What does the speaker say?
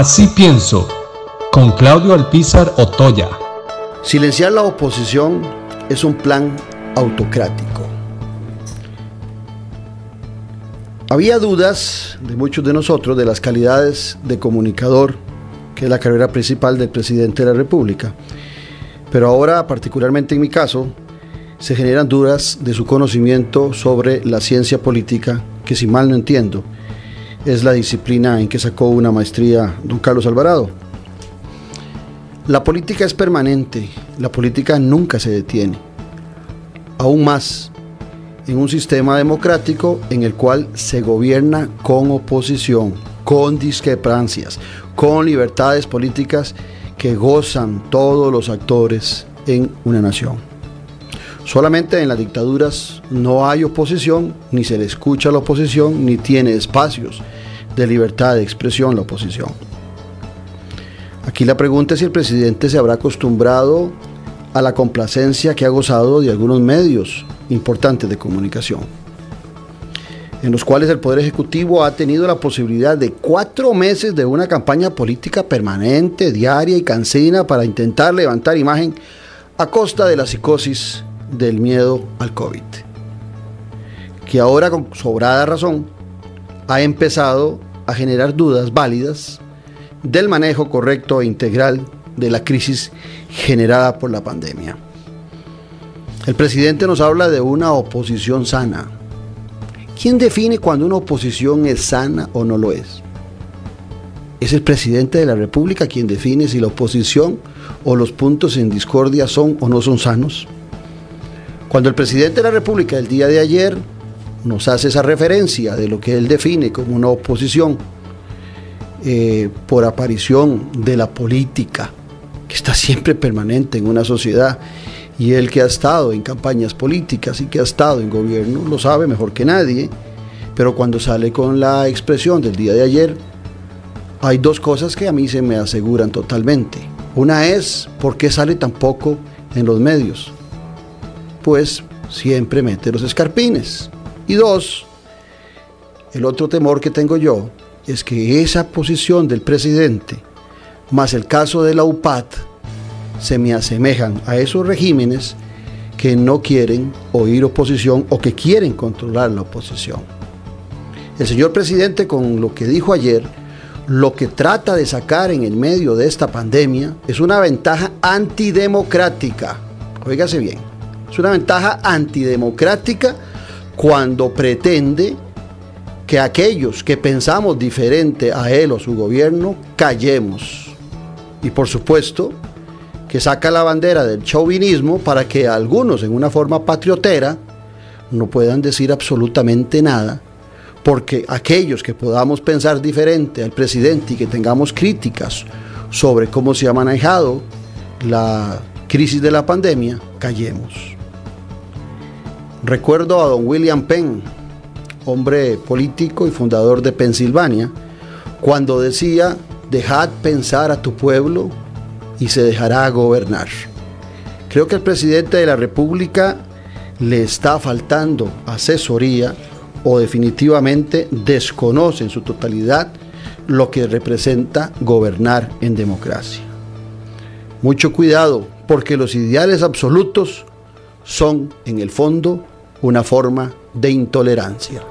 Así pienso, con Claudio Alpizar Otoya. Silenciar la oposición es un plan autocrático. Había dudas de muchos de nosotros de las calidades de comunicador, que es la carrera principal del presidente de la República. Pero ahora, particularmente en mi caso, se generan dudas de su conocimiento sobre la ciencia política, que si mal no entiendo, es la disciplina en que sacó una maestría don Carlos Alvarado. La política es permanente, la política nunca se detiene. Aún más, en un sistema democrático en el cual se gobierna con oposición, con discrepancias, con libertades políticas que gozan todos los actores en una nación. Solamente en las dictaduras no hay oposición, ni se le escucha a la oposición, ni tiene espacios de libertad de expresión la oposición. Aquí la pregunta es si el presidente se habrá acostumbrado a la complacencia que ha gozado de algunos medios importantes de comunicación, en los cuales el Poder Ejecutivo ha tenido la posibilidad de cuatro meses de una campaña política permanente, diaria y cansina para intentar levantar imagen a costa de la psicosis del miedo al COVID, que ahora con sobrada razón ha empezado a generar dudas válidas del manejo correcto e integral de la crisis generada por la pandemia. El presidente nos habla de una oposición sana. ¿Quién define cuando una oposición es sana o no lo es? Es el presidente de la República quien define si la oposición o los puntos en discordia son o no son sanos. Cuando el presidente de la República el día de ayer nos hace esa referencia de lo que él define como una oposición eh, por aparición de la política, que está siempre permanente en una sociedad, y él que ha estado en campañas políticas y que ha estado en gobierno, lo sabe mejor que nadie, pero cuando sale con la expresión del día de ayer, hay dos cosas que a mí se me aseguran totalmente. Una es, ¿por qué sale tan poco en los medios? Pues siempre mete los escarpines. Y dos, el otro temor que tengo yo es que esa posición del presidente, más el caso de la UPAD, se me asemejan a esos regímenes que no quieren oír oposición o que quieren controlar la oposición. El señor presidente con lo que dijo ayer, lo que trata de sacar en el medio de esta pandemia es una ventaja antidemocrática. Óigase bien, es una ventaja antidemocrática cuando pretende que aquellos que pensamos diferente a él o su gobierno callemos. Y por supuesto, que saca la bandera del chauvinismo para que algunos en una forma patriotera no puedan decir absolutamente nada, porque aquellos que podamos pensar diferente al presidente y que tengamos críticas sobre cómo se ha manejado la crisis de la pandemia, callemos. Recuerdo a don William Penn, hombre político y fundador de Pensilvania, cuando decía, dejad pensar a tu pueblo y se dejará gobernar. Creo que el presidente de la República le está faltando asesoría o definitivamente desconoce en su totalidad lo que representa gobernar en democracia. Mucho cuidado, porque los ideales absolutos son, en el fondo, una forma de intolerancia.